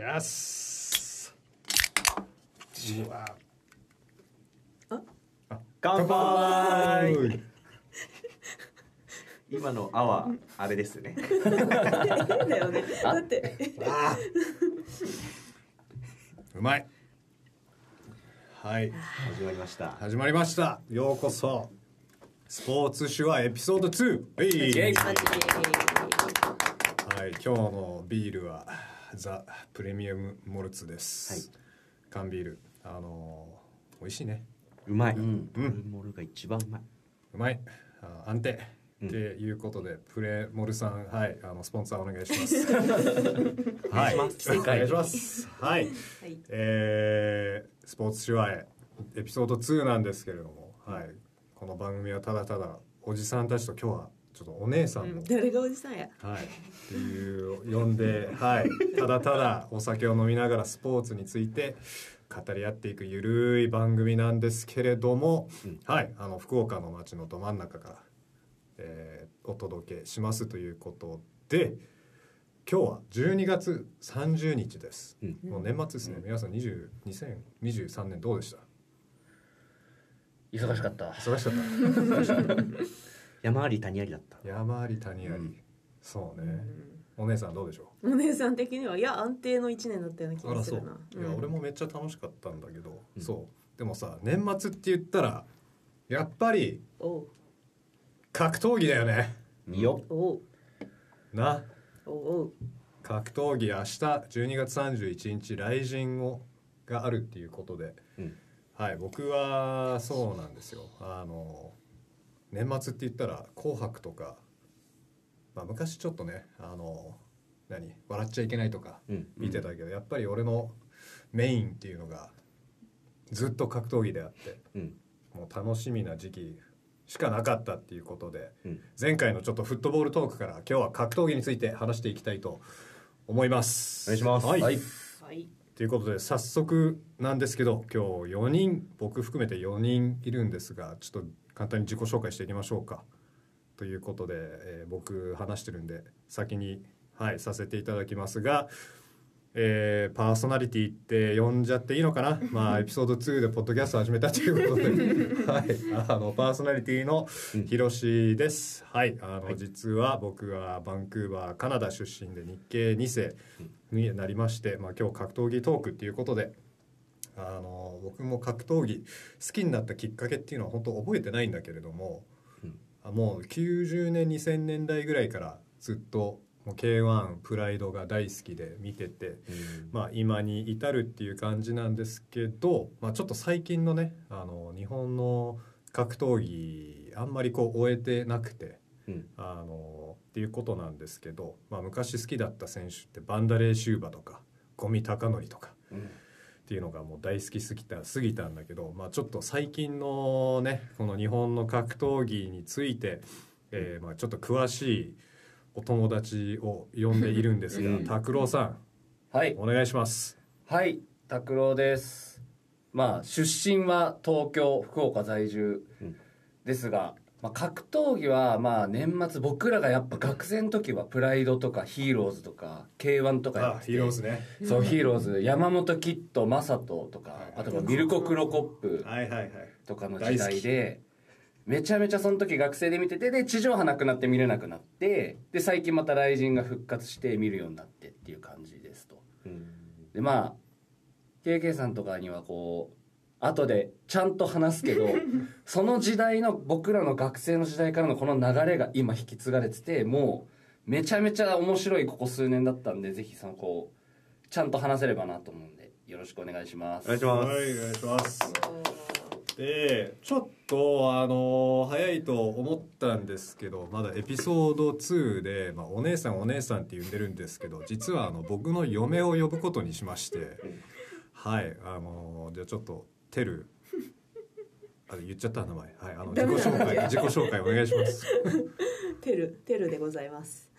よしうわ乾乾杯今の「あ」はあれですね。だよねだって。あうまい。はい。始まりました。始まりました。ようこそ。スポーツ手話エピソード2はい、はい、今日のビールはザ・プレミアム・モルツです、缶ビール。あのー美味しいね。うまい、うん。プルモルが一番うまい。うまい。あ安定。うん。っていうことで、プレモルさんはい。あのスポンサーお願いします。はい。お願いします。はい。はい。えースポーツ手話へエピソード2なんですけれども、はい、この番組はただただおじさんたちと今日はちょっとお姉さんの、うん誰がおじさんや。はい、っていう呼んで、はい、ただただお酒を飲みながらスポーツについて語り合っていくゆるい番組なんですけれども、うん。はい、あの福岡の街のど真ん中から、えーお届けしますということで今日は12月30日です、うん。もう年末ですね、皆さん20 2023年どうでした。忙しかった。忙しかった山あり谷ありだった。山あり谷あり、うん。そうね、お姉さんどうでしょう？お姉さん的にはいや安定の一年だったような気がするな。いや、うん。俺もめっちゃ楽しかったんだけど、うん。そう。でもさ年末って言ったらやっぱり格闘技だよね。よ。な。格闘技明日12月31日雷神をがあるっていうことで、うん。はい僕はそうなんですよ。あの年末って言ったら「紅白」とか、まあ、昔ちょっとねあの何笑っちゃいけないとかうん。見てたけど、やっぱり俺のメインっていうのがずっと格闘技であってうん。もう楽しみな時期しかなかったっていうことで、うん。前回のちょっとフットボールトークから今日は格闘技について話していきたいと思います。お願いします。はい、はい。はい。ということで早速なんですけど今日4人僕含めて4人いるんですがちょっと簡単に自己紹介していきましょうか。ということで、えー僕話してるんで先に、はい、させていただきますが、えーパーソナリティって呼んじゃっていいのかな？まあエピソード2でポッドキャスト始めたということで、はい、あのパーソナリティのひろしです。はい、あの、実は僕はバンクーバーカナダ出身で日系2世になりまして、まあ今日格闘技トークっていうことで。あの僕も格闘技好きになったきっかけっていうのは本当覚えてないんだけれども、うん。あもう90年2000年代ぐらいからずっともう K1 プライドが大好きで見てて、まあ、今に至るっていう感じなんですけど、まあ、ちょっと最近のねあの日本の格闘技あんまりこう終えてなくてうん。あのっていうことなんですけど、まあ、昔好きだった選手ってバンダレーシューバとか五味隆則とかうんっていうのがもう大好きすぎた過ぎたんだけど、まあ、ちょっと最近のねこの日本の格闘技について、えーまあ、ちょっと詳しいお友達を呼んでいるんですがうん。拓郎さはい。んお願いします。はい拓郎です。まあ出身は東京福岡在住うん。ですが、まあ、格闘技はまあ年末僕らがやっぱ学生の時はプライドとかヒーローズとか K1 とかやあっててヒーローズね。そうヒーローズ。山本キッドマサトとか、はいあとはミルコ・クロコップはいはいはい。とかの時代でめちゃめちゃその時学生で見ててで地上波なくなって見れなくなってで最近また雷神が復活して見るようになってっていう感じですと。うん。でまあ KK さんとかにはこう後でちゃんと話すけど その時代の僕らの学生の時代からのこの流れが今引き継がれててもうめちゃめちゃ面白いここ数年だったんでぜひそのこうちゃんと話せればなと思うんでよろしくお願いします。お願いします。はいお願いします。でちょっとあの早いと思ったんですけどまだエピソード2で、まあ、お姉さんお姉さんって呼んでるんですけど実はあの僕の嫁を呼ぶことにしましてはいあのじゃあちょっとテルあ言っちゃった名前。はいあの自己紹介自己紹介お願いします。テルテルでございます。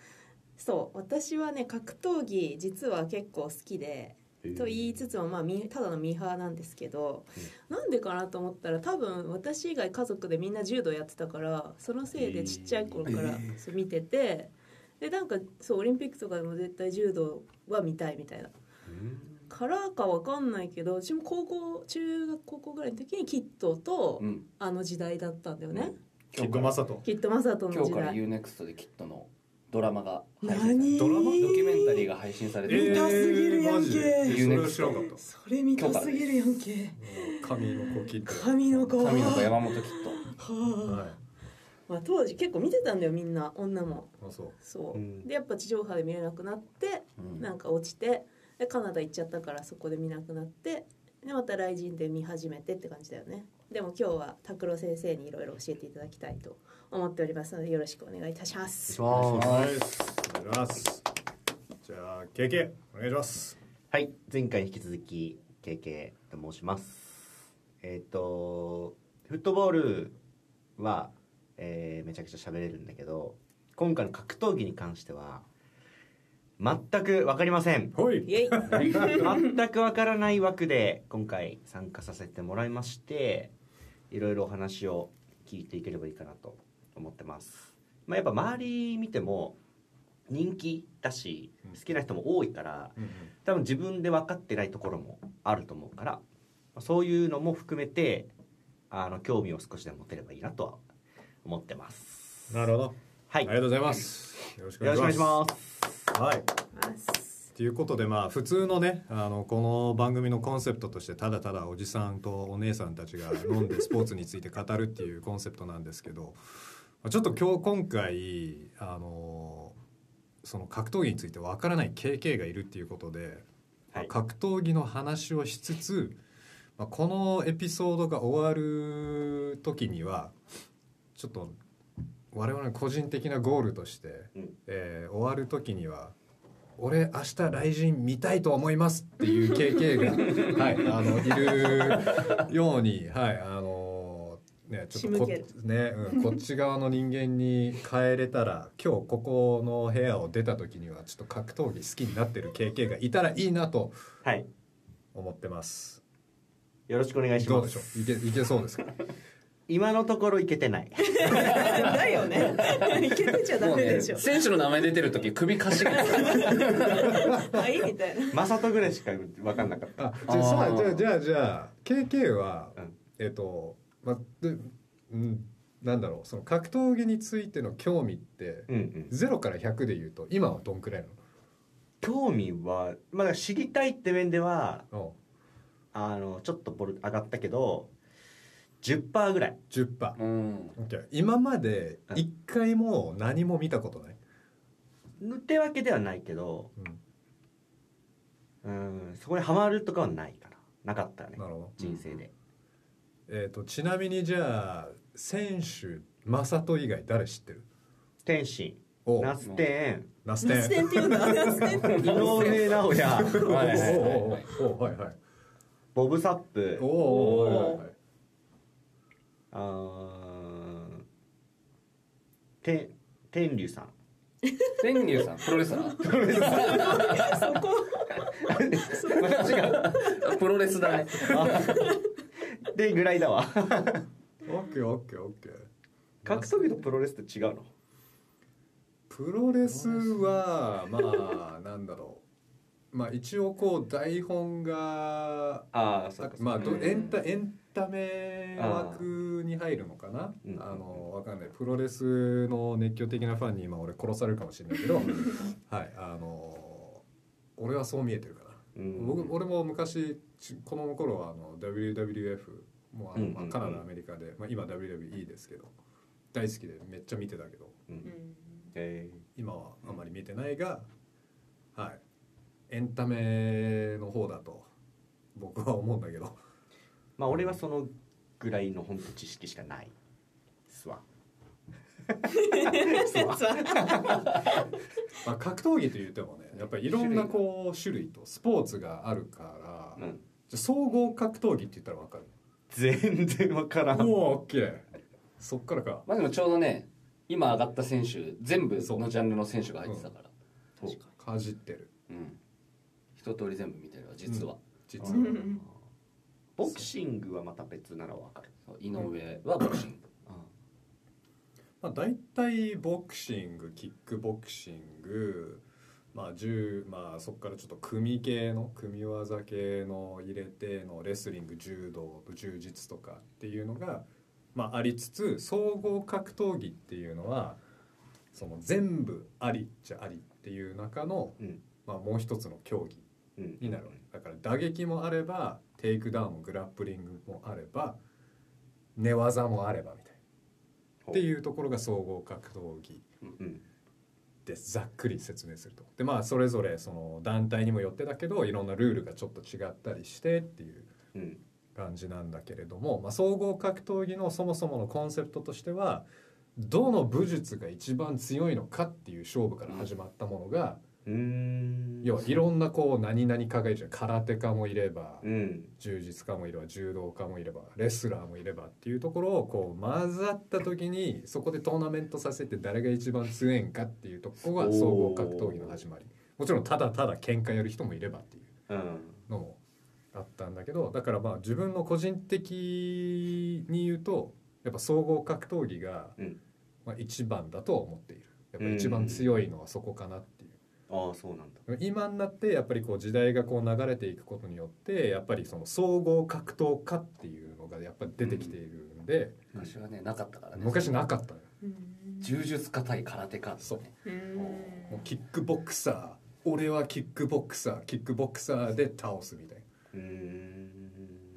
そう私はね格闘技実は結構好きでと言いつつもまあミただのミーハーなんですけど、なんでかなと思ったら多分私以外家族でみんな柔道やってたからそのせいでちっちゃい頃からそう見ててでなんかそうオリンピックとかでも絶対柔道は見たいみたいなからかわかんないけど私も高校中学高校ぐらいの時にキットとうん。あの時代だったんだよね、キッドマサト。キットマサトの今日から時代 UNEXT できっとのドラマが配信ドラマドキュメンタリーが配信されてる、見たすぎるやんけ。マジで。それは知らんかった。それ見たすぎるやんけ。神の子キッド神の子。神の子山本キッはあ、はい。まあ、当時結構見てたんだよみんな。女も。あそう。そう、うんでやっぱ地上波で見れなくなってト、うん。なんか落ちてでカナダ行っちゃったからそこで見なくなってでまた来人で見始めてって感じだよね。でも今日は拓郎先生にいろいろ教えていただきたいと思っておりますのでよろしくお願いいたします。お願いします。はいお願いします。じゃあ KK お願いします。はい前回に引き続き KK と申します。えっ、とフットボールは、えーめちゃくちゃ喋れるんだけど今回の格闘技に関しては全く分かりません。ほい。全くわからない枠で今回参加させてもらいましていろいろお話を聞いていければいいかなと思ってます、まあ、やっぱ周り見ても人気だしうん。好きな人も多いからうん多分自分で分かってないところもあると思うからまあそういうのも含めてあの興味を少しでも持てればいいなとは思ってます。なるほど。はい。ありがとうございます。よろしくお願いしますはい。ということでまあ普通のねあのこの番組のコンセプトとしてただただおじさんとお姉さんたちが飲んで スポーツについて語るっていうコンセプトなんですけどまあちょっと今日今回あのその格闘技についてわからない KK がいるっていうことで、まあはい。格闘技の話をしつつ、まあ、このエピソードが終わる時にはちょっと我々の個人的なゴールとして、うん。えー終わる時には「俺明日雷神見たいと思います」っていう KK が、はい、あのいるように、はいあのね、ちょっとこ,、ねうん、こっち側の人間に変えれたら今日ここの部屋を出た時にはちょっと格闘技好きになってる KK がいたらいいなとはい。思ってます。よろしくお願いしどうでしょますう？いけいけそうですか？今のところいけてない。だよね。いけてちゃダメでしょ、選手の名前出てる時首かしげてはいみたいな。マサトぐらいしか分かんなかった。あじゃあじゃあじゃあじゃあ KK は、うん。えっ、とまでうんなんだろう。その格闘技についての興味ってうんうん。0から100で言うと今はどんくらい興味はまだ知りたいって面ではあのちょっとボル上がったけど10%ぐらい。10%、うんオッケー今まで一回も何も見たことない、ってわけではないけどうん。うんそこにはまるとかはないかな。なかったね。なるほど。人生で、えー、とちなみにじゃあ選手正人以外誰知ってる？天心おナステナステン。ナステンっていうんだナステン井上尚弥。はいはいはいはい。おおおおはいはい。ボブ・サップ。おおはいはいはいあーて天竜さん。天竜さんプロレスラー。そこ違うプロレスだね。でぐらいだわオッケーオッケーオッケー。格闘技とプロレスって違うの？プロレスはまあなんだろう。まあ一応こう台本がああそうかまあエンタエンタメ枠に入るのかな？うん。あのわかんない。プロレスの熱狂的なファンに今俺殺されるかもしれないけど はい。あの俺はそう見えてるかな。うん。僕俺も昔ち子供の頃はあの WWF もうあの、まあカナダアメリカで、まあ、今 WWE ですけど大好きでめっちゃ見てたけどえ。今はあまり見てないが、はい。エンタメの方だと僕は思うんだけどまあ俺はそのぐらいの本当知識しかない。っすわ。まあ、格闘技といってもねやっぱりいろんなこう種類とスポーツがあるから、うん。じゃあ総合格闘技って言ったら分かる？全然わからん。おおオッケー。そっからか。まあでもちょうどね今上がった選手全部そのジャンルの選手が入ってたから。そう。かじってる。うん。一通り全部見てるわ実は、実は、うんボクシングはまた別ならわかる。井上はボクシング、まあ、大体ボクシングキックボクシングまあ10まあそこからちょっと組系の組み技系の入れてのレスリング柔道柔術とかっていうのが、まあ、ありつつ総合格闘技っていうのはその全部ありっちゃありっていう中の、うん。まあ、もう一つの競技うん。になるわけ。だから打撃もあればテイクダウンもグラップリングもあれば寝技もあればみたいな。っていうところが総合格闘技でざっくり説明すると。でまあそれぞれその団体にもよってだけどいろんなルールがちょっと違ったりしてっていう感じなんだけれども、まあ、総合格闘技のそもそものコンセプトとしてはどの武術が一番強いのかっていう勝負から始まったものが、うん要はいろんなこう何々家がいるじゃん。空手家もいれば、うん。柔術家もいれば柔道家もいればレスラーもいればっていうところをこう混ざった時にそこでトーナメントさせて誰が一番強いんかっていうとこが総合格闘技の始まり。もちろんただただ喧嘩やる人もいればっていううんのもあったんだけどだからまあ自分の個人的に言うとやっぱ総合格闘技がうん。まあ一番だとは思っている。やっぱ一番強いのはそこかなっ。ああそうなんだ。今になってやっぱりこう時代がこう流れていくことによってやっぱりその総合格闘家っていうのがやっぱり出てきているんで、昔はねなかったからね。昔なかったのよ。うん。柔術家対空手家そう。うん。もうキックボクサー俺はキックボクサーキックボクサーで倒すみたいな。うーん。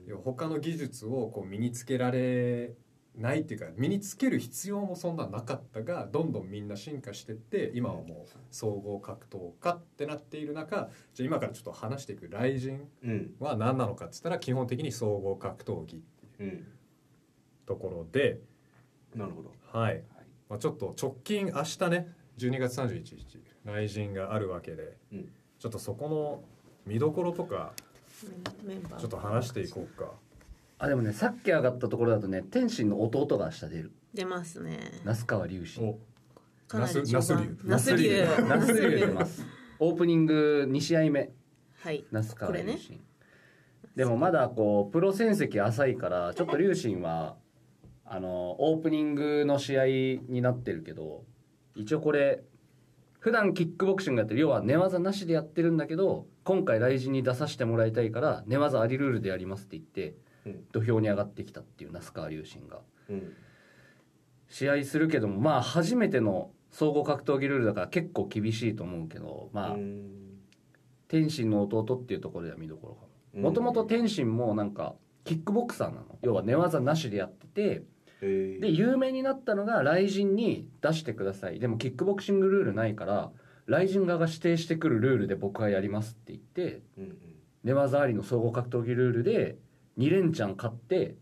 要は他の技術をこう身につけられないっていうか身につける必要もそんななかったがどんどんみんな進化してって今はもう総合格闘家ってなっている中じゃあ今からちょっと話していく雷神うん。は何なのかっつったら基本的に総合格闘技っていううん。ところで、なるほど。はい。まあ、ちょっと直近明日ね12月31日雷神があるわけで、うん。ちょっとそこの見どころとかちょっと話していこうかあでもねさっき上がったところだとね天心の弟が明日出る。出ますね。那須川龍心お。かなりナスナス竜ナス竜那須龍。出ます。オープニング2試合目。はい。那須川龍心、でもまだこうプロ戦績浅いからちょっと龍心はあのオープニングの試合になってるけど一応これ普段キックボクシングやってる要は寝技なしでやってるんだけど今回来人に出させてもらいたいから寝技ありルールでやりますって言ってうん土俵に上がってきたっていう那須川龍心が。うん。試合するけどもまあ初めての総合格闘技ルールだから結構厳しいと思うけどまあ、うん。天心の弟っていうところでは見どころかうん。ももともと天心もなんかキックボクサーなの。要は寝技なしでやっててで有名になったのが雷神に出してください。でもキックボクシングルールないから雷神側が指定してくるルールで僕はやりますって言ってうん。寝技ありの総合格闘技ルールで2連チャン勝って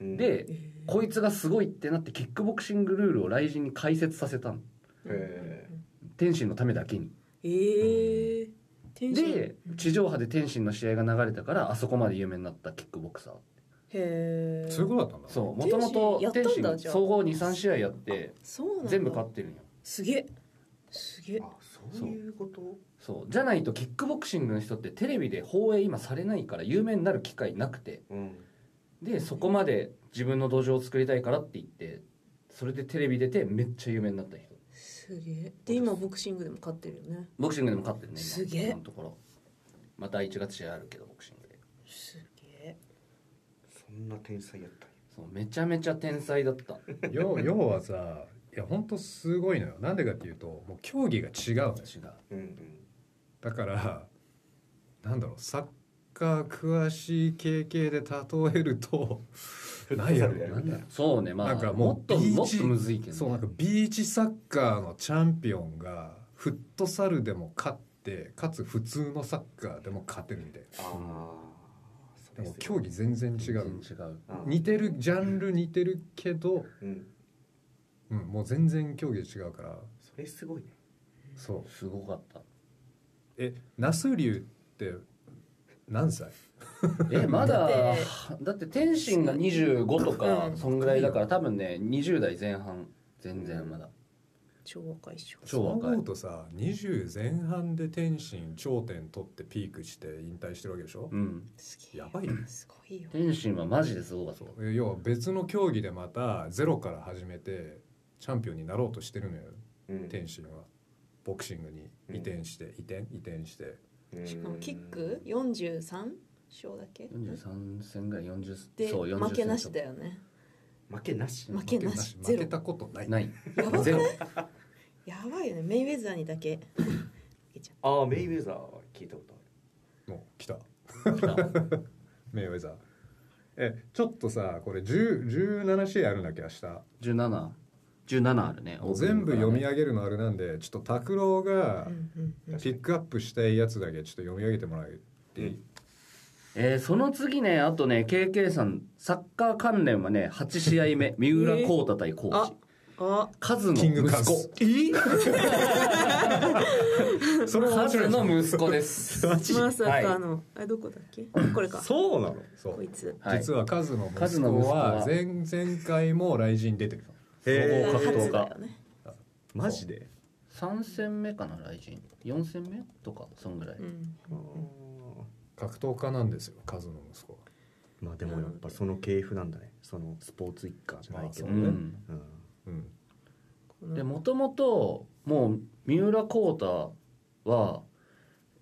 うん。でこいつがすごいってなってキックボクシングルールを雷神に解説させたの。へ天心のためだけに。ええ天心。で地上波で天心の試合が流れたからあそこまで有名になったキックボクサーへえそういうことだったんだ。そうもともと天心総合23試合やってそうなんだ。全部勝ってるんよ。すげえ。すげえ。あそういうこと？そう。じゃないとキックボクシングの人ってテレビで放映今されないから有名になる機会なくて。うん。でそこまで自分の道場を作りたいからって言ってそれでテレビ出てめっちゃ有名になった人。すげえ。で今ボクシングでも勝ってるよね。ボクシングでも勝ってるね今。すげえ。今のところ。また1月試合あるけどボクシングで。すげえ。そんな天才やったんや。そうめちゃめちゃ天才だった。要要はさいや本当すごいのよ。なんでかっていうともう競技が違うのよ。違う。うんうんだからなんだろうサッカー詳しい経験で例えると 何やろやるなんだそうねまあなんかもっとビーチもっとむずいけどね、そうなんかビーチサッカーのチャンピオンがフットサルでも勝ってかつ普通のサッカーでも勝てるみたいああなでも競技全然違う。似てるジャンル似てるけど、うん。うん、もう全然競技違うから。それすごいね。そう。すごかったえ那須竜って何歳？えまだだってだって天心が25とかうん。そんぐらいだから多分ね20代前半全然まだ。超若いっしょ。超若いそう思うとさ20前半で天心頂点取ってピークして引退してるわけでしょ、うん。すげえ。やばいねすごいよ。天心はマジですごかった。え要は別の競技でまたゼロから始めてチャンピオンになろうとしてるのよ。うん。天心はボクシングに移転して、移転移転して。しかもキック？43勝だっけ43戦ぐらい40でそう40負けなし戦だよね。負けなし？負けなし負けたことない。ない。やばくない？ゼロ。やばいよね。メイウェザーにだけ。ああメイウェザーは聞いたことあもう来た。メイウェザー。えちょっとさこれ10 17試合あるんだっけ明日？17 17あるね。もう全部読み上上げるのあれなんでちょっと拓郎がピックアップしたいやつだけちょっと読み上げてもらって。いい、えーその次ねあとね KK さんサッカー関連はね8試合目。三浦浩太対コーあチあ。カズの息キングカズ。子 それはカズの息子です。まさはい。かのあれどこだっけ？これか。そうなの。そう。こいつ。はい。実はカズの息子子は。は前前回も雷神出てるへ総合格闘家。ね。マジで？3戦目かな来人4戦目とかそんぐらい、うん。格闘家なんですよカズの息子は。まあでもやっぱその系譜なんだね。そのスポーツ一家じゃないけどまあそううん。うん。でもともともう三浦浩太は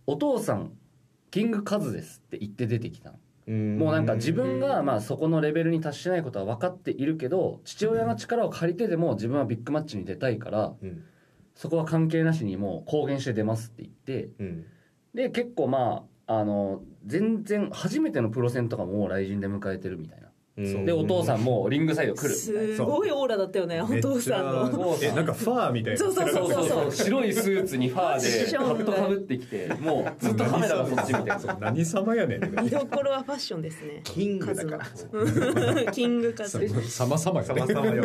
お父さんキングカズですって言って出てきたの。うんもうなんか自分がまあそこのレベルに達してないことは分かっているけど父親の力を借りてでも自分はビッグマッチに出たいからうん。そこは関係なしにもう公言して出ますって言ってうん。で結構まああの全然初めてのプロ戦とかも来人で迎えてるみたいな。うんでお父さんもリングサイド来る。みたいなすごいオーラだったよねお父さんの。えなんかファーみたいな。そうそうそうそう白いスーツにファーでカットかぶってきてもうずっとカメラがそっち見てる。そう。何様やねん。見どころはファッションですね。キングだから。キングカズ。様様ね。々よ。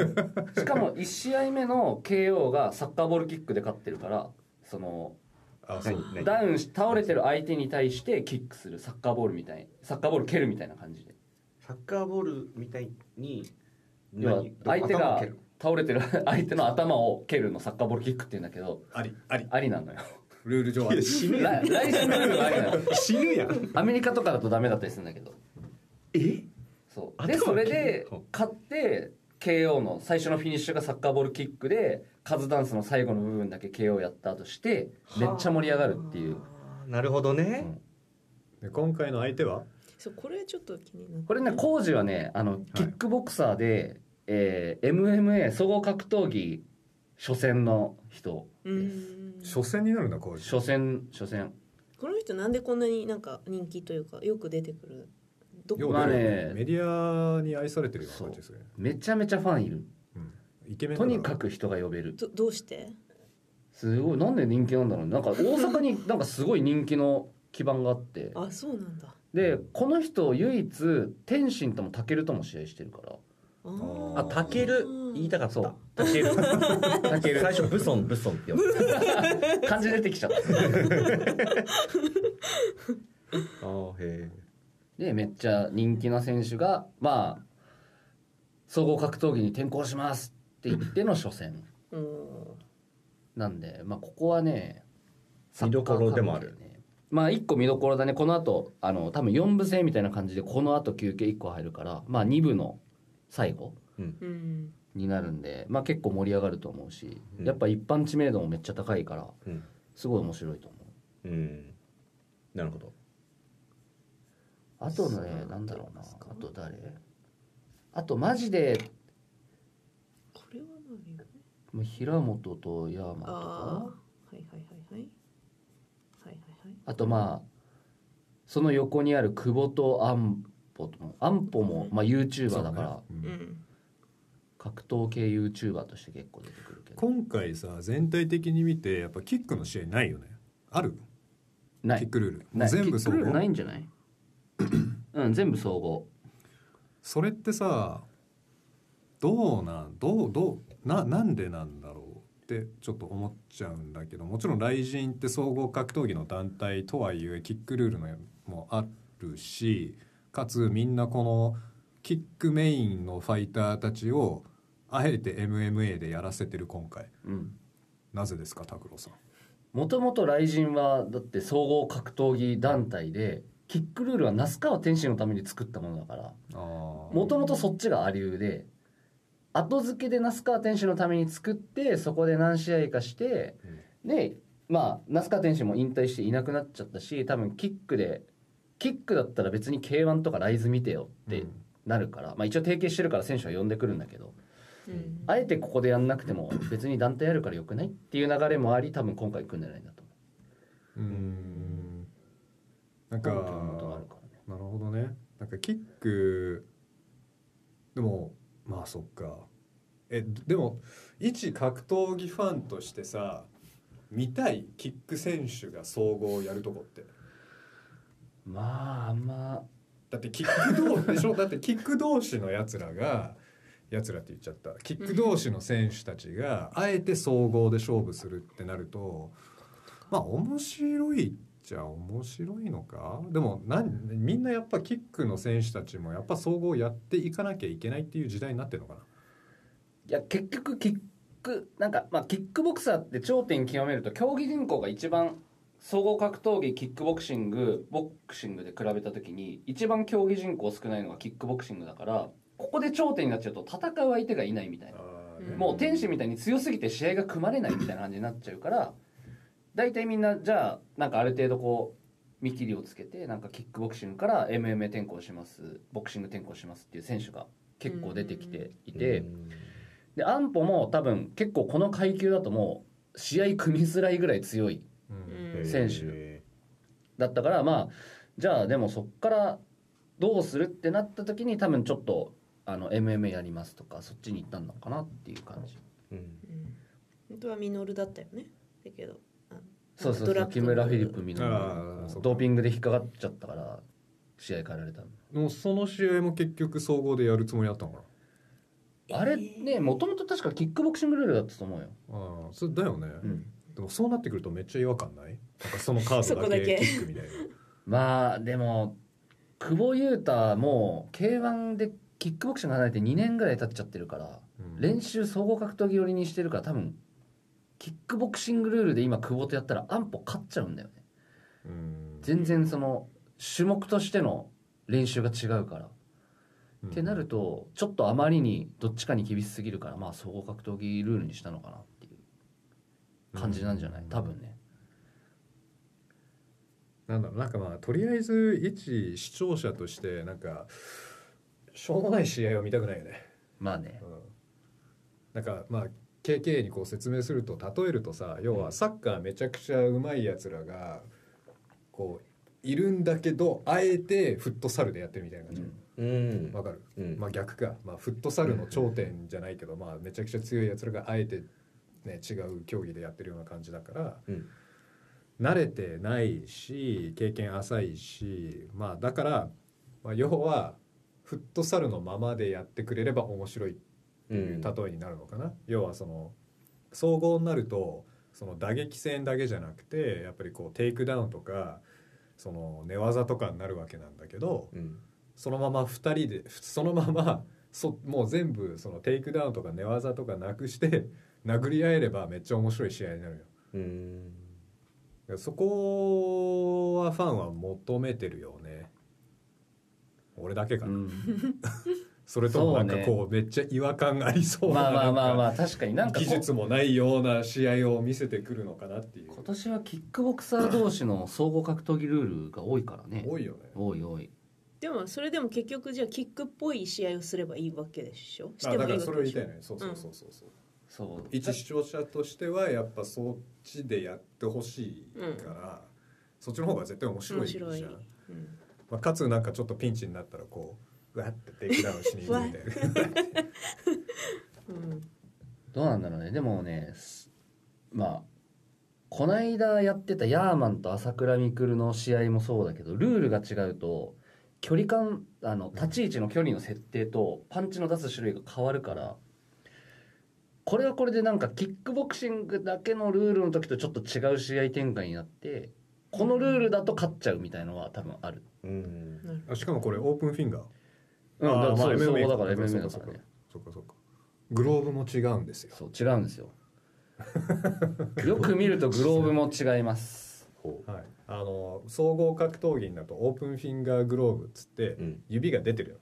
しかも1試合目の KO がサッカーボールキックで勝ってるからそのダウンし倒れてる相手に対してキックするサッカーボールみたいサッカーボール蹴るみたいな感じでサッカーボールみたいに相手が倒れてる 相手の頭を蹴るのサッカーボールキックって言うんだけどあり。あり。ありなのよ。ルール上あり死ぬや来来週のルールはありなのん死ぬやん。アメリカとかだとダメだったりするんだけど。え？そう。で頭それでうん勝って KO の最初のフィニッシュがサッカーボールキックでカズダンスの最後の部分だけ KO やったとしてめっちゃ盛り上がるっていう。なるほどね。で今回の相手は？そうこれちょっと気になって。これねコージはねあのキックボクサーで、えー MMA 総合格闘技初戦の人。うーん。初戦になるんだこう初戦初戦。この人なんでこんなになんか人気というかよく出てくる。どこ？まあね。メディアに愛されてるような感じですよねめちゃめちゃファンいる。うん。イケメンだとにかく人が呼べる。どどうして？すごい。なんで人気なんだろう。ねなんか大阪になんかすごい人気の基盤があって。あそうなんだでこの人唯一天心ともタケルとも試合してるから。あー。あタケル？言いたかっそう。たタケル。タケル。最初ブソンブソンって呼んで。漢字出てきちゃった。ああへでめっちゃ人気な選手がまあ総合格闘技に転向しますって言っての初戦。うん。なんでまあここはね見どころでもあるまあ1個見どころだね。この後あの多分4部制みたいな感じでこの後休憩1個入るからまあ2部の最後うん。になるんでまあ結構盛り上がると思うし、うん。やっぱ一般知名度もめっちゃ高いからえうん。すごい面白いと思う。うん。なるほど。あとねなんだろうな。あと誰？あとマジでこれは何？よもう平本とヤーマンとああかはいはいはいあとまあその横にある久保と安保とも安保もまあ YouTuber だから、そうんうん。格闘系 YouTuber として結構出てくるけど。今回さ全体的に見てやっぱキックの試合ないよね。ある？ない。キックルール。全部総キックルールない合んじゃない？うん全部総合。それってさどうなん？どうどう？ななんでなんだ？ってちょっと思っちゃうんだけどもちろん雷神って総合格闘技の団体とはいえキックルールのもあるしかつみんなこのキックメインのファイターたちをあえて MMA でやらせてる今回。うん。なぜですか拓郎さん？もともと雷神はだって総合格闘技団体でキックルールは那須川天心のために作ったものだからあもともとそっちがありうで後付けで那須川天心のために作ってそこで何試合かしてでまあ那須川天心も引退していなくなっちゃったし多分キックでキックだったら別に K1 とかライズ見てよってなるから、まあ、一応提携してるから選手は呼んでくるんだけどうん。あえてここでやんなくても別に団体やるからよくないっていう流れもあり多分今回組んでないんだとう。ん。なんかね。なるほどね。なんかキックでもまあそっか。えでも一格闘技ファンとしてさ見たいキック選手が総合をやるとこって？まああんま。だってキック同士でしょ？だってキック同士のやつらがやつらって言っちゃった。キック同士の選手たちがあえて総合で勝負するってなるとまあ面白いっちゃ面白いのか？でもなんみんなやっぱキックの選手たちもやっぱ総合やっていかなきゃいけないっていう時代になってるのかな？いや結局キックなんかまあキックボクサーって頂点極めると競技人口が一番総合格闘技キックボクシングボクシングで比べた時に一番競技人口少ないのがキックボクシングだからここで頂点になっちゃうと戦う相手がいないみたいな。うんもう天使みたいに強すぎて試合が組まれないみたいな感じになっちゃうから大体みんなじゃあなんかある程度こう見切りをつけてなんかキックボクシングから MMA 転向しますボクシング転向しますっていう選手が結構出てきていて、で安保も多分結構この階級だともう試合組みづらいぐらい強いうん。うん選手だったからまあじゃあでもそっからどうするってなった時に多分ちょっとあの MMA やりますとかそっちに行ったのかなっていう感じ。うん。うん。本当はミノルだったよね。だけど。あそうそうそう木村フィリップ・ミノあーそうか。ドーピングで引っかかっちゃったから試合変えられたの。でもその試合も結局総合でやるつもりだったのかあれねもともと確かキックボクシングルールだったと思うよ、なああそれだよね、うん、でもそうなってくるとめっちゃ違和感ない？なんかそのカードだけキックみたいな。まあでも久保優太も k 1でキックボクシング離れて2年ぐらい経っちゃってるからうん。練習総合格闘技寄りにしてるから多分キックボクシングルールで今久保とやったら安保勝っちゃうんだよね。うん。全然その種目としての練習が違うから、ってなるとちょっとあまりにどっちかに厳しすぎるからまあ総合格闘技ルールにしたのかなっていう感じなんじゃない？多分ね。なんだろうなんかまあとりあえず一視聴者としてなんかしょうもない試合を見たくないよね、まあね。うん、なんかまあ KK にこう説明すると例えるとさ要はサッカーめちゃくちゃうまいやつらがこういるんだけどあえてフットサルでやってるみたいな感じ。うん。わ、かる？うん。まあ逆か、まあ、フットサルの頂点じゃないけど、まあ、めちゃくちゃ強いやつらがあえて、ね、違う競技でやってるような感じだからうん。慣れてないし経験浅いし、まあ、だから、まあ、要はフットサルのままでやってくれれば面白い。っていう例えになるのかな、要はその総合になるとその打撃戦だけじゃなくてやっぱりこうテイクダウンとかその寝技とかになるわけなんだけど、うん。そのまま2人でそのままそもう全部そのテイクダウンとか寝技とかなくして殴り合えればめっちゃ面白い試合になるよ。うん。そこはファンは求めてるよね。俺だけかな、うん それともなんかそうね。こうめっちゃ違和感ありそうなまあまあまあ確かになんか技術もないような試合を見せてくるのかなっていう。今年はキックボクサー同士の総合格闘技ルールが多いからね。多いよね。多い多い。でもそれでも結局じゃあキックっぽい試合をすればいいわけでしょ？しあてもだからそれをいいわけでしょ？言いたいのよ。そうそうそうそう。そう、そう。一視聴者としてはやっぱそっちでやってほしいから、そっちの方が絶対面白いじゃん。面白い、うん。まあ、かつなんかちょっとピンチになったらこううわってテイクダウンしに行くみたいな。うん。どうなんだろうね。でもねすまあこないだやってたヤーマンと朝倉未来の試合もそうだけどルールが違うと距離感あの立ち位置の距離の設定とパンチの出す種類が変わるからこれはこれでなんかキックボクシングだけのルールの時とちょっと違う試合展開になってこのルールだと勝っちゃうみたいのは多分ある。うん。しかもこれオープンフィンガーうん、だからそう MMA だからか MMA だそうからかね。そっかそっか。グローブも違うんですよ。そう違うんですよ。よく見るとグローブも違います。はい、あの総合格闘技になるとオープンフィンガーグローブっつってうん。指が出てるよ。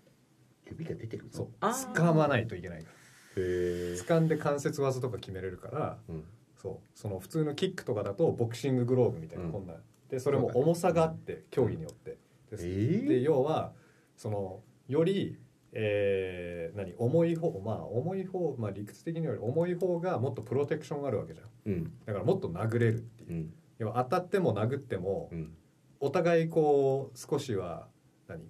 指が出てるそう。掴まないといけないかへら掴んで関節技とか決めれるからうん。そう。その普通のキックとかだとボクシンググローブみたいなうん。こんな、でそれも重さがあって競技によって。で,、えー。で要はそのよりえー何重い方まあ重い方まあ理屈的により重い方がもっとプロテクションがあるわけじゃん。うん。だからもっと殴れるっていう。う、ん。要は当たっても殴ってもうん。お互いこう少しは何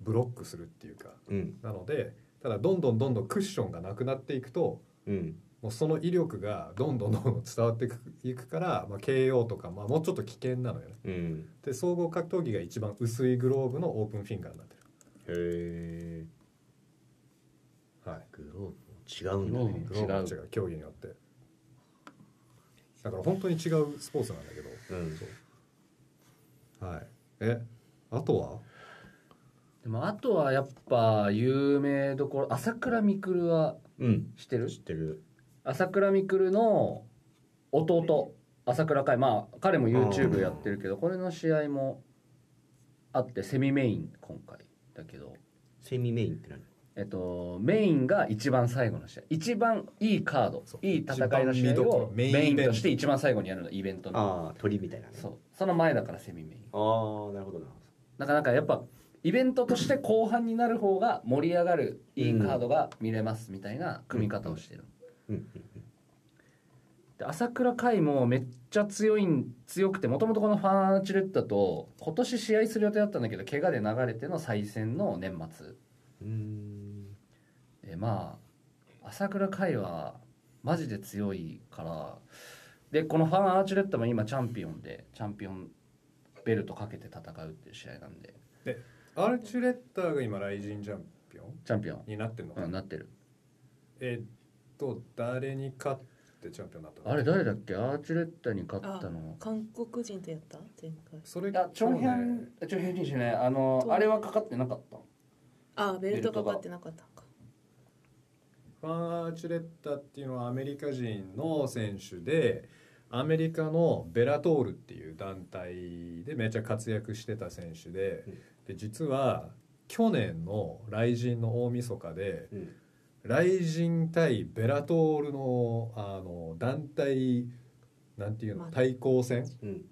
ブロックするっていうか。うん。なのでただどんどんどんどんクッションがなくなっていくとうん。もうその威力がどんどんどんどん伝わっていくから、まあ、KO とか、まあ、もうちょっと危険なのよね。うん。で総合格闘技が一番薄いグローブのオープンフィンガーになってへえるはい。グローブ違うんだね。グローブは違う。競技によって。だから本当に違うスポーツなんだけど。うん。はい。えあとは？でもあとはやっぱ有名どころ朝倉未来はうん。知ってる？知ってる。朝倉未来の弟朝倉海。まあ彼も YouTube やってるけどこれの試合もあってセミメイン今回だけど。セミメインって何？えっとメインが一番最後の試合。一番いいカード。いい戦いの試合をメインとして一番最後にやるの。イベントの。ああ鳥みたいなね。そう。その前だからセミメイン。ああなるほどな。なかなかやっぱイベントとして後半になる方が盛り上がるいいカードが見れますみたいな組み方をしてる、うんうんで朝倉海もめっちゃ強いん強くてもともとこのファンアーチュレッタと今年試合する予定だったんだけど怪我で流れての再戦の年末。うん。でまあ朝倉海はマジで強いからでこのファンアーチュレッタも今チャンピオンでチャンピオンベルトかけて戦うっていう試合なんで。アルチュレッターが今ライジンチャンピオンチャンピオン、になってんのかな、うん、なってる。えっと誰に勝ってチャンピオンになったの。あれ誰だっけ？アーチュレッタに勝ったの？韓国人とやった？前回。それいやチョンヘそうンね。チョンヘン選手ねあのあれはかかってなかった。あベルトかかってなかったのか。ファン・アーチュレッタっていうのはアメリカ人の選手でアメリカのベラトールっていう団体でめちゃ活躍してた選手でうん。で実は去年の雷神の大晦日でうん雷神対ベラトールのあの団体なんていうのまあ。対抗戦うん。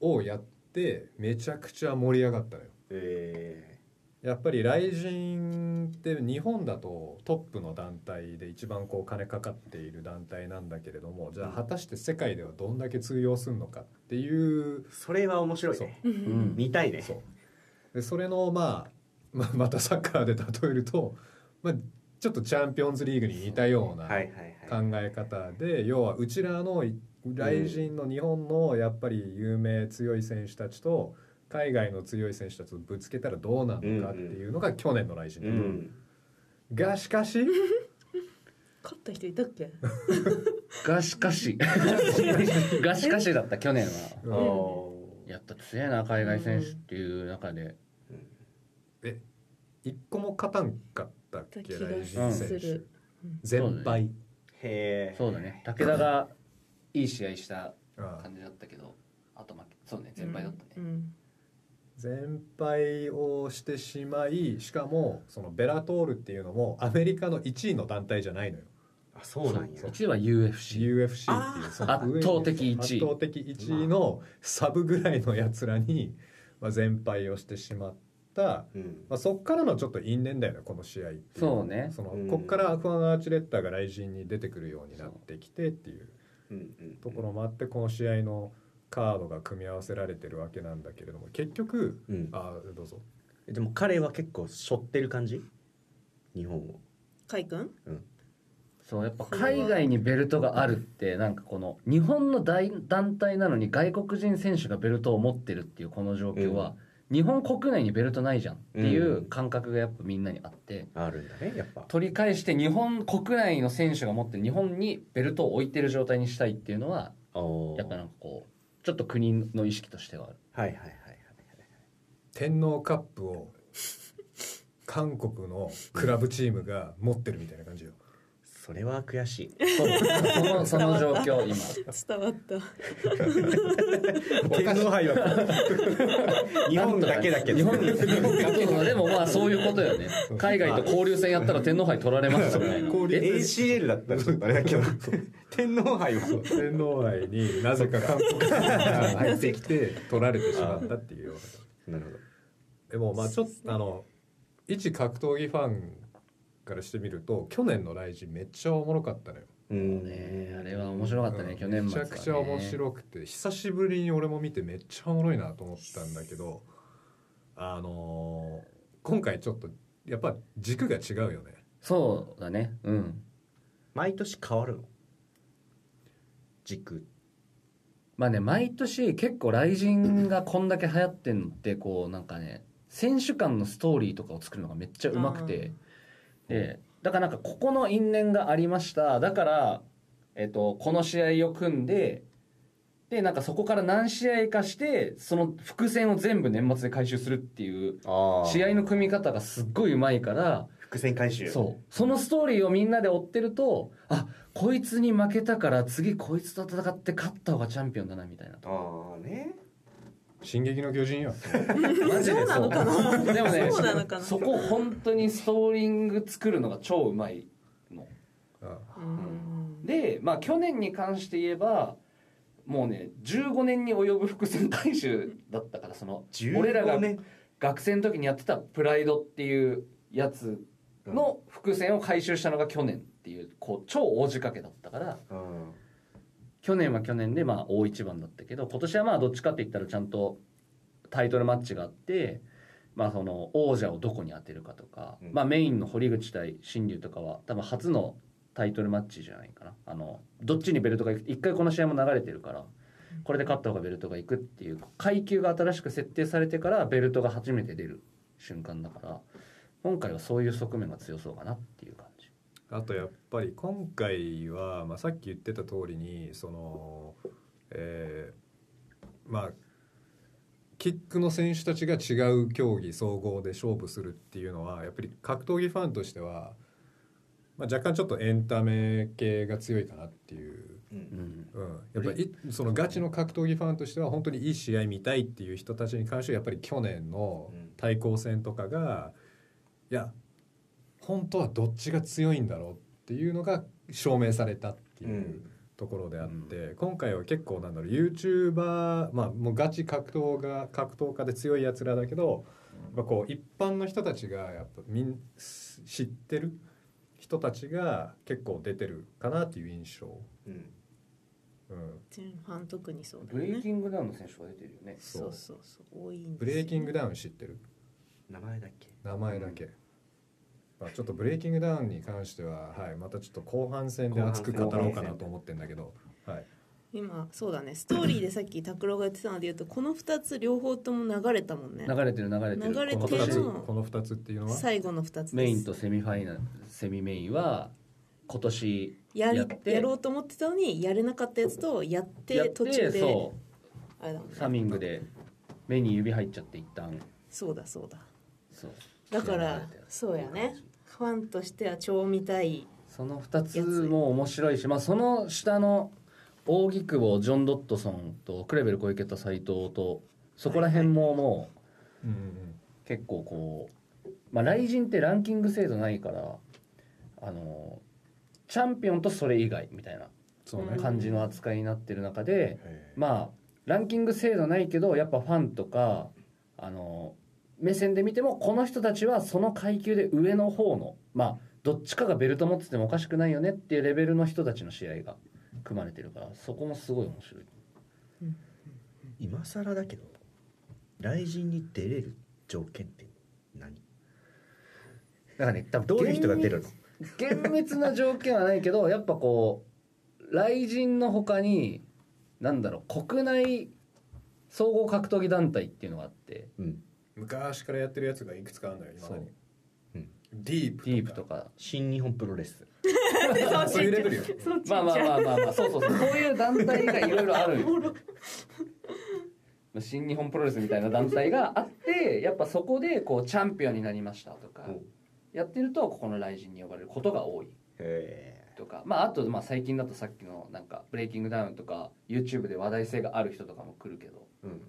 をやってめちゃくちゃ盛り上がったのよ。えやっぱり雷神って日本だとトップの団体で一番こう金かかっている団体なんだけれどもじゃあ果たして世界ではどんだけ通用するのかっていうーそれは面白いね。う。うん。見たいね。そう。でそれのまあまあまたサッカーで例えると、まあ、ちょっとチャンピオンズリーグに似たような考え方で要はうちらの雷神の日本のやっぱり有名強い選手たちと海外の強い選手たちとぶつけたらどうなるのかっていうのが去年の雷神うだったん。がしかし勝った人いたっけ？がしかし。がしかしだった去年は。うん。やった強いな海外選手っていう中で。え一個も勝たんかった？っけ気が雷す神選手る全敗。へえそうだね。武田がいい試合した感じだったけどあと負け。そうね全敗だったね、うん。全敗をしてしまいしかもそのベラトールっていうのもアメリカの1位の団体じゃないのよ。あそうなんや。そう。1位は UFC UFC っていうその圧倒的1位。圧倒的1位のサブぐらいのやつらに、まあ、全敗をしてしまった、うん。まあ、そっからのちょっと因縁だよねこの試合そうね。そのうん。こっからファン・アーチュレッターが雷神に出てくるようになってきてっていううんうんところもあってこの試合のカードが組み合わせられてるわけなんだけれども結局うん。あどうぞ。でも彼は結構背負ってる感じ？日本を。カイ君そうやっぱ海外にベルトがあるってなんかこの日本の大団体なのに外国人選手がベルトを持ってるっていうこの状況は、日本国内にベルトないじゃんっていう感覚がやっぱみんなにあってあるんだねやっぱ。取り返して日本国内の選手が持ってる日本にベルトを置いてる状態にしたいっていうのはやっぱなんかこうちょっと国の意識としてはある。はいはいはいはい。天皇カップを韓国のクラブチームが持ってるみたいな感じよそれは悔しい。そのその状況今。伝わった。天皇杯は。日本だけだけど。日本でもまあそういうことよね。海外と交流戦やったら天皇杯取られますよね。交流え？ACL だったらちょっとあれだけど。天皇杯は。天皇杯になぜか。韓国人が入ってきて取られてしまったっていうような。なるほど。でもまあちょっとあの一格闘技ファンからしてみると去年のライジンめっちゃおもろかったのよ。うんね。あれは面白かったね、うん。去年めちゃくちゃ面白くて久しぶりに俺も見てめっちゃおもろいなと思ったんだけどあのー今回ちょっとやっぱ軸が違うよね。そうだね。うん。毎年変わるの？軸。まあね毎年結構雷神がこんだけ流行ってんのってこうなんかね選手間のストーリーとかを作るのがめっちゃうまくてでだからなんかここの因縁がありました。だから、えっと、この試合を組んででなんかそこから何試合かしてその伏線を全部年末で回収するっていう試合の組み方がすっごいうまいから伏線回収。そう。そのストーリーをみんなで追ってるとあこいつに負けたから次こいつと戦って勝った方がチャンピオンだなみたいなああね「進撃の巨人」よ。マジでそうなのかな。でもねそうなのかな。そこ本当にストーリング作るのが超うまいの。あうん。でまあ去年に関して言えばもうね15年に及ぶ伏線回収だったからその俺らが15年？学生の時にやってた「プライド」っていうやつの伏線を回収したのが去年っていうこう超大仕掛けだったからうん去年は去年でまあ大一番だったけど今年はまあどっちかって言ったらちゃんとタイトルマッチがあって、まあ、その王者をどこに当てるかとか、うんまあ、メインの堀口対新竜とかは多分初のタイトルマッチじゃないかなあのどっちにベルトがいく一回この試合も流れてるからこれで勝った方がベルトがいくっていう階級が新しく設定されてからベルトが初めて出る瞬間だから今回はそういう側面が強そうかなっていう。あとやっぱり今回は、まあ、さっき言ってた通りにその、えーまあキックの選手たちが違う競技総合で勝負するっていうのはやっぱり格闘技ファンとしては、まあ、若干ちょっとエンタメ系が強いかなっていう、うん。うん。うん、やっぱりいそのガチの格闘技ファンとしては本当にいい試合見たいっていう人たちに関してはやっぱり去年の対抗戦とかがいや本当はどっちが強いんだろうっていうのが証明されたっていううん。ところであって、今回は結構なんだろう YouTuber まあもうガチ格闘が格闘家で強いやつらだけど、まあ、こう一般の人たちがやっぱみん知ってる人たちが結構出てるかなっていう印象。うん。うん。前半特にそうだブレイねキングダウンの選手が出てるよね。そうそうそう。多いんですブレイキングダウン知ってる？名前だっけ。名前だけ、まあ、ちょっとブレイキングダウンに関しては、はい、またちょっと後半戦で熱く語ろうかなと思ってんだけど、はい、今そうだね。ストーリーでさっき拓郎が言ってたので言うとこの2つ両方とも流れたもんね。流れてる流れてる。流れこの。2てるつこの2つっていうのは？最後の2つメインとセミファイナルセミメインは今年やりやって。やろうと思ってたのにやれなかったやつとやって途中でそあれだもんね。うサミングで目に指入っちゃって一旦。そうだそうだ。そうだからそうやね。ファンとしては超見たい。その2つも面白いし、まあ、その下の扇久保ジョン・ドットソンとクレベル小池田斎藤とそこら辺ももう結構こうまあ雷神ってランキング制度ないからあのチャンピオンとそれ以外みたいな感じの扱いになってる中で、へまあランキング制度ないけどやっぱファンとかあの目線で見てもこの人たちはその階級で上の方のまあどっちかがベルト持っててもおかしくないよねっていうレベルの人たちの試合が組まれてるからそこもすごい面白い。今更だけど雷神に出れる条件って何？だからね多分どういう人が出るの。厳密な条件はないけどやっぱこう雷神の他になんだろう国内総合格闘技団体っていうのがあってうん昔からやってるやつがいくつかあるのよ今までに。うん。ディープディープとか新日本プロレス。そういうレベルよ。まあまあまあまあまあそうそうそうそういう団体がいろいろあるよ。新日本プロレスみたいな団体があってやっぱそこでこうチャンピオンになりましたとかう。んやってるとここの雷神に呼ばれることが多い。へとかまああとまあ最近だとさっきのなんかブレイキングダウンとか YouTube で話題性がある人とかも来るけど。うん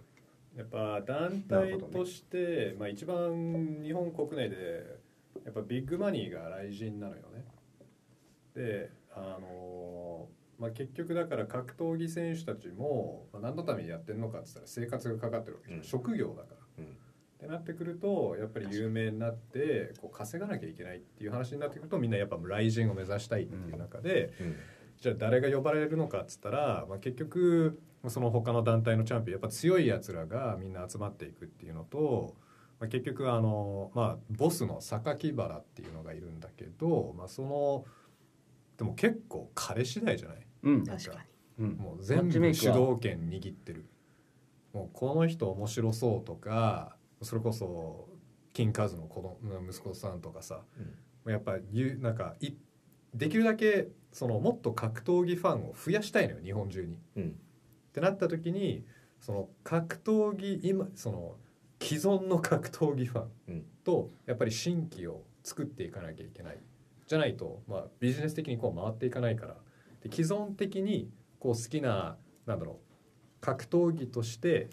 やっぱ団体として、まあ、一番日本国内でやっぱビッグマニーが来人なのよね。であのまあ、結局だから格闘技選手たちも、まあ、何のためにやってるのかって言ったら生活がかかってるわけじゃん、うん。職業だから、うん。ってなってくるとやっぱり有名になってこう稼がなきゃいけないっていう話になってくるとみんなやっぱ雷神を目指したいっていう中で、うんじゃあ誰が呼ばれるのかっつったら、まあ、結局その他の団体のチャンピオンやっぱ強いやつらがみんな集まっていくっていうのと、まあ、結局あの、まあ、ボスの榊原っていうのがいるんだけど、まあ、そのでも結構彼次第じゃない？うん。なん確かうん。もう全部主導権握ってる。もうこの人面白そうとかそれこそ金カズの子供息子さんとかさやっぱゆなんかいできるだけそのもっと格闘技ファンを増やしたいのよ日本中に。うん。ってなった時にその格闘技今その既存の格闘技ファうん。ンとやっぱり新規を作っていかなきゃいけない。じゃないと、まあ、ビジネス的にこう回っていかないから。で既存的にこう好きななんだろう格闘技として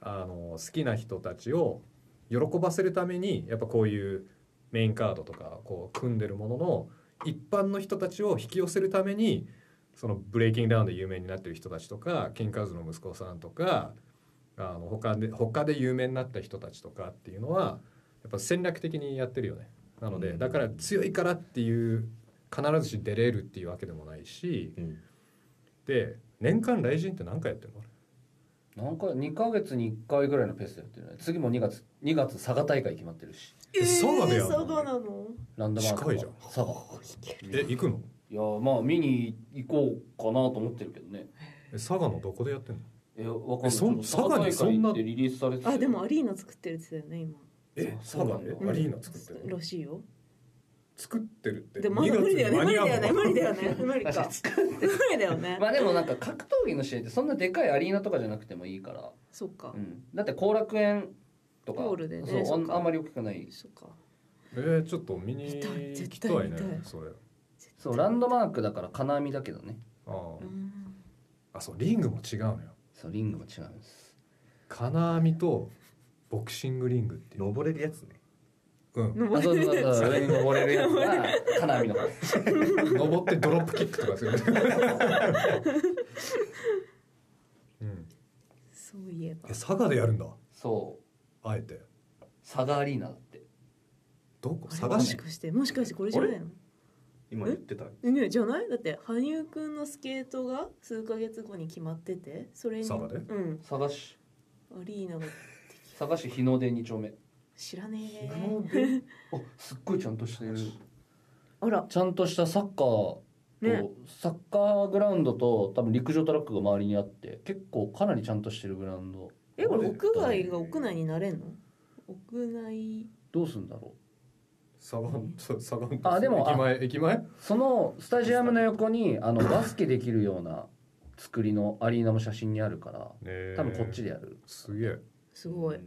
あの好きな人たちを喜ばせるためにやっぱこういうメインカードとかこう組んでるものの一般の人たちを引き寄せるためにそのブレイキングダウンで有名になってる人たちとかキンカズの息子さんとかあの他で他で有名になった人たちとかっていうのはやっぱ戦略的にやってるよね。なのでうん。だから強いからっていう必ずし出れるっていうわけでもないしうん。で年間来人って何回やってるの？なんか2か月に1回ぐらいのペースでやってるね。次も2月2月佐賀大会決まってるし。え佐賀でやんの？佐賀なの？ランドマーク近いじゃん。佐賀。え行くの？いやまあ見に行こうかなと思ってるけどね。え佐賀のどこでやってんの？えわかんない。えそん佐賀にそんなリリースされてあでもアリーナ作ってるって言ってたよね今。えそう佐賀で？アリーナ作ってるの？らしいよ作ってるって。でもまだ無理だよね。無理だよね。無理だよね。無理か。無理だよねまあでもなんか格闘技の試合ってそんなでかいアリーナとかじゃなくてもいいから、そっか。うん、だって後楽園とか。ホールでね。そうあんあんまり大きくない。そっか。えー、ちょっと見に見たい行絶きたい。ね対見たいそれ。そうランドマークだから金網だけどね。あーうん。あそうリングも違うのよ。そうリングも違うんです。金網とボクシングリングっていう。登れるやつねうんあそうそう上に登れるやつが金網の。方 登ってドロップキックとかする。うん。そういえば。え佐賀でやるんだ？そう。あえて。佐賀アリーナだって。どこ？佐賀市？もしかしてもしかしてこれじゃないの？今言ってた。えねじゃない？だって羽生くんのスケートが数ヶ月後に決まっててそれに。佐賀で？うん。佐賀市。アリーナが。佐賀市日の出2丁目知らねえ。あすっごいちゃんとしてる。あら。ちゃんとしたサッカーと、ね。サッカーグラウンドと多分陸上トラックが周りにあって結構かなりちゃんとしてるグラウンド。えこれ屋外が屋内になれんの？屋内どうすんだろ佐賀佐賀あでも駅前駅前？うそのスタジアムの横にあのバスケできるような作りのアリーナも写真にあるからね多分こっちでやる、すげえ。すごい。うん。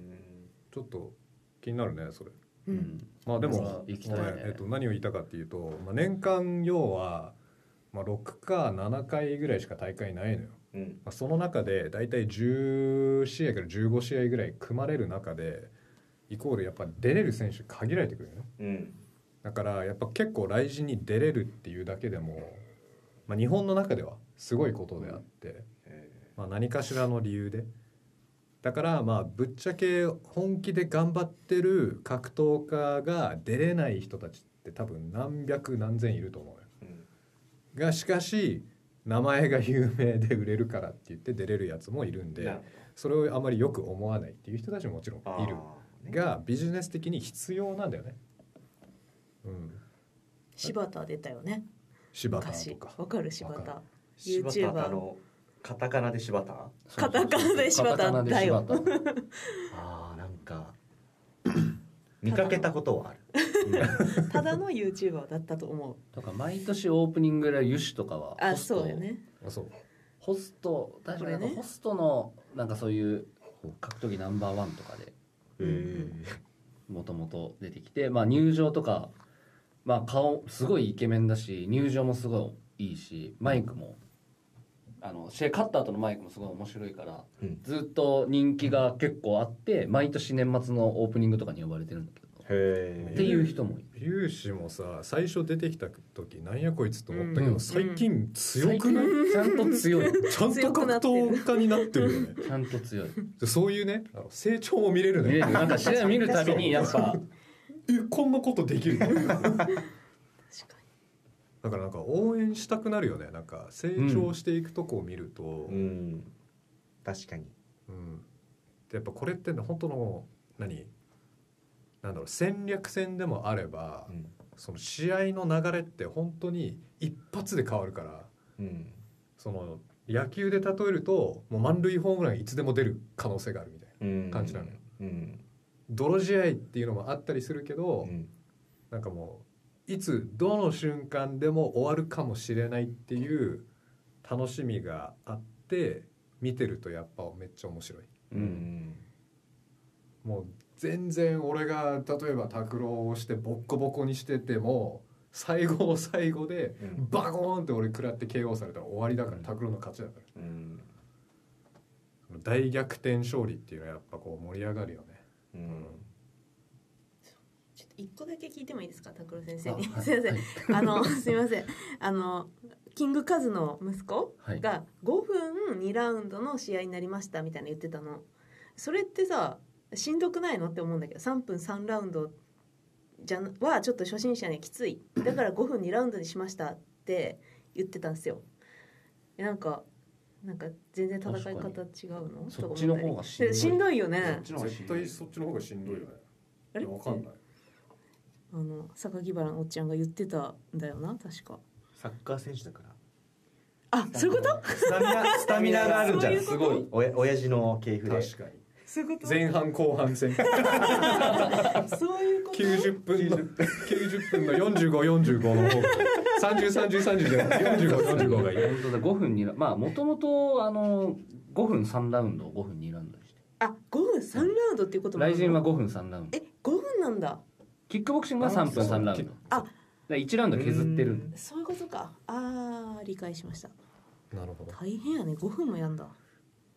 ちょっと気になるねそれ。ううん。んまあでもね。俺えっと、何を言いたかっていうと、まあ、年間要は、まあ、6か7回ぐらいしか大会ないのよ、うん。まあ、その中で大体10試合から15試合ぐらい組まれる中でイコールやっぱ出れる選手限られてくるよ。ねうん。だからやっぱ結構来人に出れるっていうだけでも、まあ、日本の中ではすごいことであって、えまあ、何かしらの理由でだからまあぶっちゃけ本気で頑張ってる格闘家が出れない人たちって多分何百何千いると思うよ。ーうん。がしかし名前が有名で売れるからって言って出れるやつもいるんでそれをあまりよく思わないっていう人たちももちろんいるね。がビジネス的に必要なんだよね。うん。柴田出たよね。柴田昔とか。わかる柴田。わかる。柴田 YouTuber あのカタカナで柴田？カタカナで柴田だよ。あーなんか 見かけたことはある。ただの YouTuber だったと思う。田とか毎年オープニングで油脂とかはあそうよね。あそう。ホスト確かにホストのなんかそういう格闘技ナンバーワンとかでうんもともと出てきて、まあ、入場とかまあ顔すごいイケメンだし入場もすごいいいしマイクもあの試合勝った後のマイクもすごい面白いから、うん。ずっと人気が結構あって毎年年末のオープニングとかに呼ばれてるんだけど。へっていう人もいる。粒子もさ最初出てきた時なんやこいつと思ったけど、うん。最近強くない、ちゃんと強い。ちゃんと格闘家になってるよね。ちゃんと強い。でそういうね成長も見れるね。見れる。なんか試合見るたびにやっぱ えこんなことできるの？だからなんか応援したくなるよね。なんか成長していくとこを見ると、ううん。ん確かに。でやっぱこれってね本当の何？なんだろう戦略戦でもあれば、うんその試合の流れって本当に一発で変わるからうんその野球で例えるともう満塁ホームランいつでも出る可能性があるみたいなうん感じなのよ。うん。泥試合っていうのもあったりするけど、うん。なんかもういつどの瞬間でも終わるかもしれないっていう楽しみがあって見てるとやっぱめっちゃ面白い。ううん。んもう全然俺が例えば拓郎をしてボッコボコにしてても最後の最後でうん。バコーンって俺食らって KO されたら終わりだから拓郎の勝ちだから。うん。大逆転勝利っていうのはやっぱこう盛り上がるよね。うん一個だけ聞いてもいいですか？拓郎先生。に、あはい。すいません、はい。あのすいません。あのキングカズの息子はい。が5分2ラウンドの試合になりましたみたいな言ってたの。それってさしんどくないの？って思うんだけど。3分3ラウンドじゃはちょっと初心者にはきつい。だから5分2ラウンドにしましたって言ってたんですよ。えなんかなんか全然戦い方違うの？そっちの方がしんどい。でしんどいよそねそっちの方がしんどいよね。わかんないあの榊原のおっちゃんが言ってたんだよな確か。サッカー選手だから。あそういうこと？スタミナスタミナがあるんじゃん。そういうこと？すごいおや親父の系譜で。確かに。そういうこと？前半後半戦。そういうこと？90分の90分。の4545の方。303030じゃない4545がいい。本当だ。5分2ラまあもともとあの5分3ラウンドを5分2ラウンドにして。あ5分3ラウンドっていうこともあるの？雷神は5分3ラウンド。え5分なんだキックボクシングは3分3ラウンド。あ。で1ラウンド削ってるうん。そういうことか。あー理解しました。なるほど。大変やね。5分もやんだ。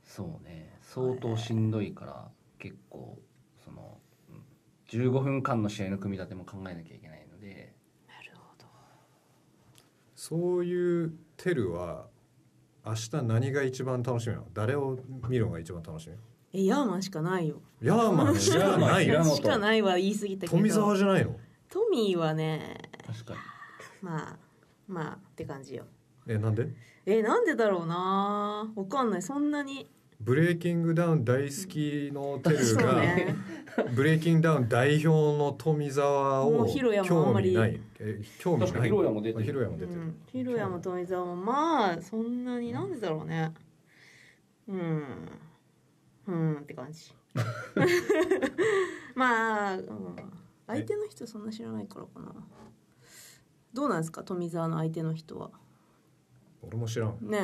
そうね。相当しんどいから結構そのうん15分間の試合の組み立ても考えなきゃいけないので。なるほど。そういうテルは明日何が一番楽しみなの？誰を見るのが一番楽しみえヤーマンしかないよ。ヤーマンしかないよしかないは言い過ぎたけど。富澤じゃないの？トミーはね確かに。まあまあって感じよ。えなんで？えなんでだろうな？わかんない。そんなに。ブレイキングダウン大好きのテルが、ね。ブレイキングダウン代表の富澤を興味ない。え興味ない？確かヒロヤも出てる。あヒロヤも出てる、うん、ヒロヤも富澤もまあそんなになんでだろうね。うんうんって感じ。まあ、うん、相手の人そんな知らないからかな。どうなんですか富澤の相手の人は。俺も知らん。ねえ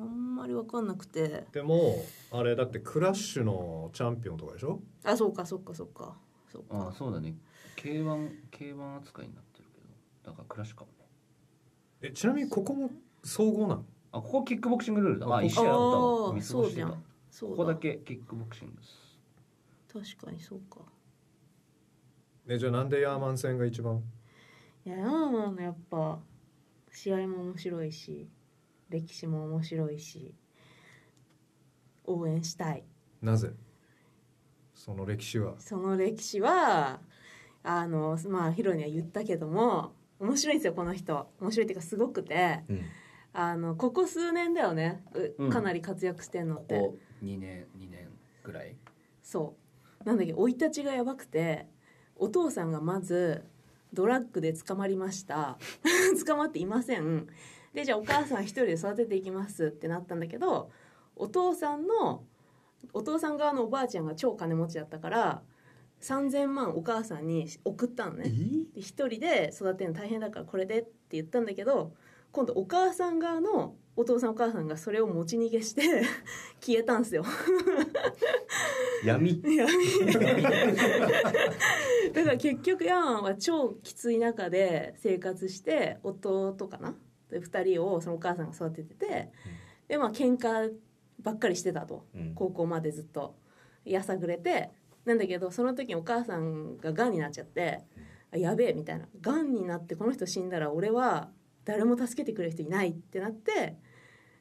あんまり分かんなくて。でもあれだってクラッシュのチャンピオンとかでしょ？あそうかそうかそうかそうか。ああそうだね。K1 K1 扱いになってるけど。だからクラッシュかもね。えちなみにここも総合なの？あここキックボクシングルールだ。ああ一試合あった。そうじゃんここだけキックボクシングです。確かにそうか。えじゃあなんでヤーマン戦が一番？いやヤーマンのやっぱ試合も面白いし歴史も面白いし応援したい。なぜ？その歴史は？その歴史はあのまあヒロには言ったけども面白いんですよこの人。面白いっていうかすごくて。うん。あのここ数年だよね。ううん。かなり活躍してんのって、ここ2年2年ぐらい。そう。なんだっけ生い立ちがやばくてお父さんがまずドラッグで捕まりました。捕まっていません。でじゃあお母さん一人で育てていきますってなったんだけどお父さんのお父さん側のおばあちゃんが超金持ちだったから3,000万お母さんに送ったのね。で一人で育てるの大変だからこれでって言ったんだけど今度お母さん側のお父さんお母さんがそれを持ち逃げして 消えたんですよ。闇。だから結局ヤンは超きつい中で生活して夫かな？で2人をそのお母さんが育ててて、でまあ喧嘩ばっかりしてたと、うん。高校までずっと。やさぐれてなんだけどその時にお母さんががんになっちゃって、あやべえみたいな。がんになってこの人死んだら俺は誰も助けてくれる人いないってなって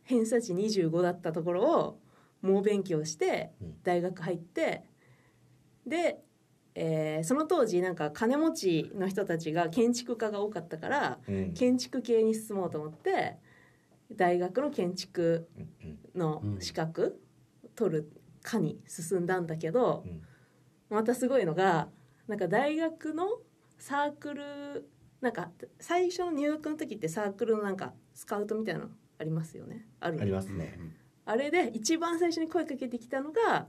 偏差値25だったところを猛勉強してうん。大学入ってで、えーその当時なんか金持ちの人たちが建築家が多かったからうん。建築系に進もうと思って大学の建築うんの資格取る科に進んだんだけどうん。またすごいのがなんか大学のサークルなんか最初の入学の時ってサークルのなんかスカウトみたいなのありますよね。ある？ありますね。あれで一番最初に声かけてきたのが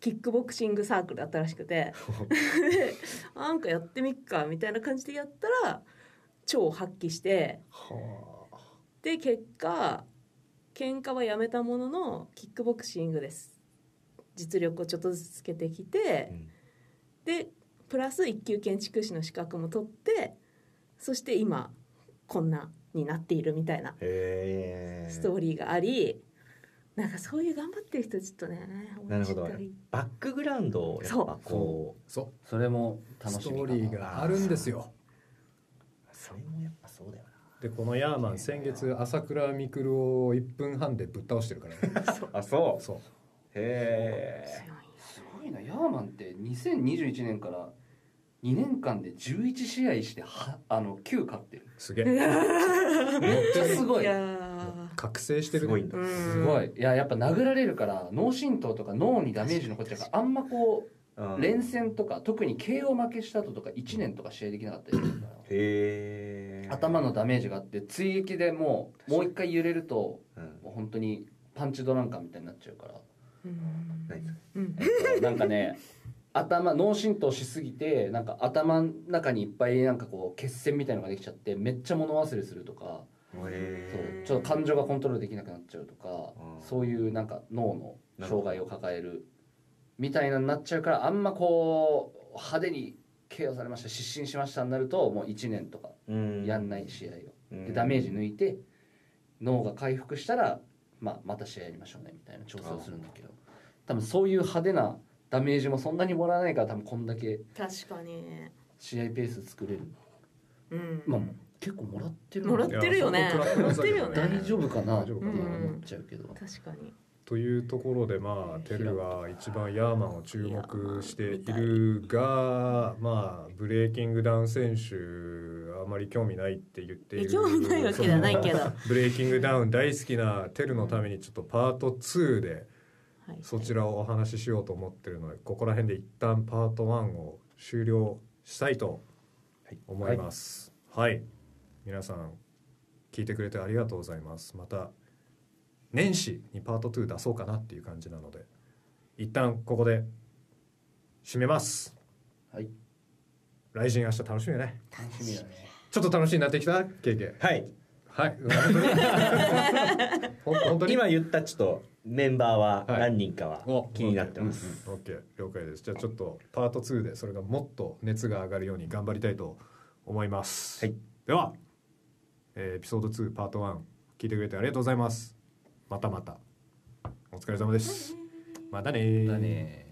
キックボクシングサークルだったらしくて。で なんかやってみっかみたいな感じでやったら超発揮してで結果喧嘩はやめたもののキックボクシングです。実力をちょっとずつつけてきてうん。でプラス一級建築士の資格も取ってそして今こんなになっているみたいなストーリーがありなんかそういう頑張ってる人ちょっとねなるほど。バックグラウンドをやっぱこうそそれもう。ストー楽しみかな。リーがあるんですよ。それもやっぱそうだよでこのヤーマン先月朝倉未来を1分半でぶっ倒してるからね。な あそう。そう。へえ。すごいな。ヤーマンって2021年から2年間で11試合してはあの9勝ってる。すげえ。めっちゃすごい。覚醒してるね。すごいんだうん。すごい。いややっぱ殴られるから脳震盪とか脳にダメージ残っちゃうからあんまこう連戦とか特に KO 負けした後とか1年とか試合できなかったりするから。へえ頭のダメージがあって追撃でもうもう一回揺れるとうん。もう本当にパンチドランカーみたいになっちゃうから。うん。何それ。うん。えっとなんかね頭脳震盪しすぎてなんか頭の中にいっぱいなんかこう血栓みたいのができちゃってめっちゃ物忘れするとかそうへちょっと感情がコントロールできなくなっちゃうとかうん。そういうなんか脳の障害を抱えるみたいなになっちゃうからあんまこう派手に KO されました失神しましたになるともう1年とかえやんない試合を。うん。でダメージ抜いて脳が回復したら、まあ、また試合やりましょうねみたいな調整をするんだけど。多分そういう派手なダメージもそんなにもらわないから多分こんだけ確かに。試合ペース作れる。うん。まあ結構もらってるもらってるよね。もらってるよね。大丈夫かなって大丈夫かな。思っちゃうけど、確かに。というところでまあテルは一番ヤーマンを注目しているがまあブレイキングダウン選手あまり興味ないって言っている。え興味ないわけじゃないけど。は ブレイキングダウン大好きなテルのためにちょっとパート2でいそちらをお話ししようと思ってるのでここら辺で一旦パート1を終了したいと思います。はい、皆さん聞いてくれてありがとうございます。また年始にパート2出そうかなっていう感じなので一旦ここで締めます。はい。来人明日楽しみだね。楽しみだね。ちょっと楽しみになってきた？ケイケはいはい。本当に？ほん本当に？今言ったちょっとメンバーははい。何人かはお気になってます、オッケー了解です。じゃあちょっとパート2でそれがもっと熱が上がるように頑張りたいと思います、はい。では、えーエピソード2パート1聞いてくれてありがとうございます。またまた。お疲れ様です。またねー。だね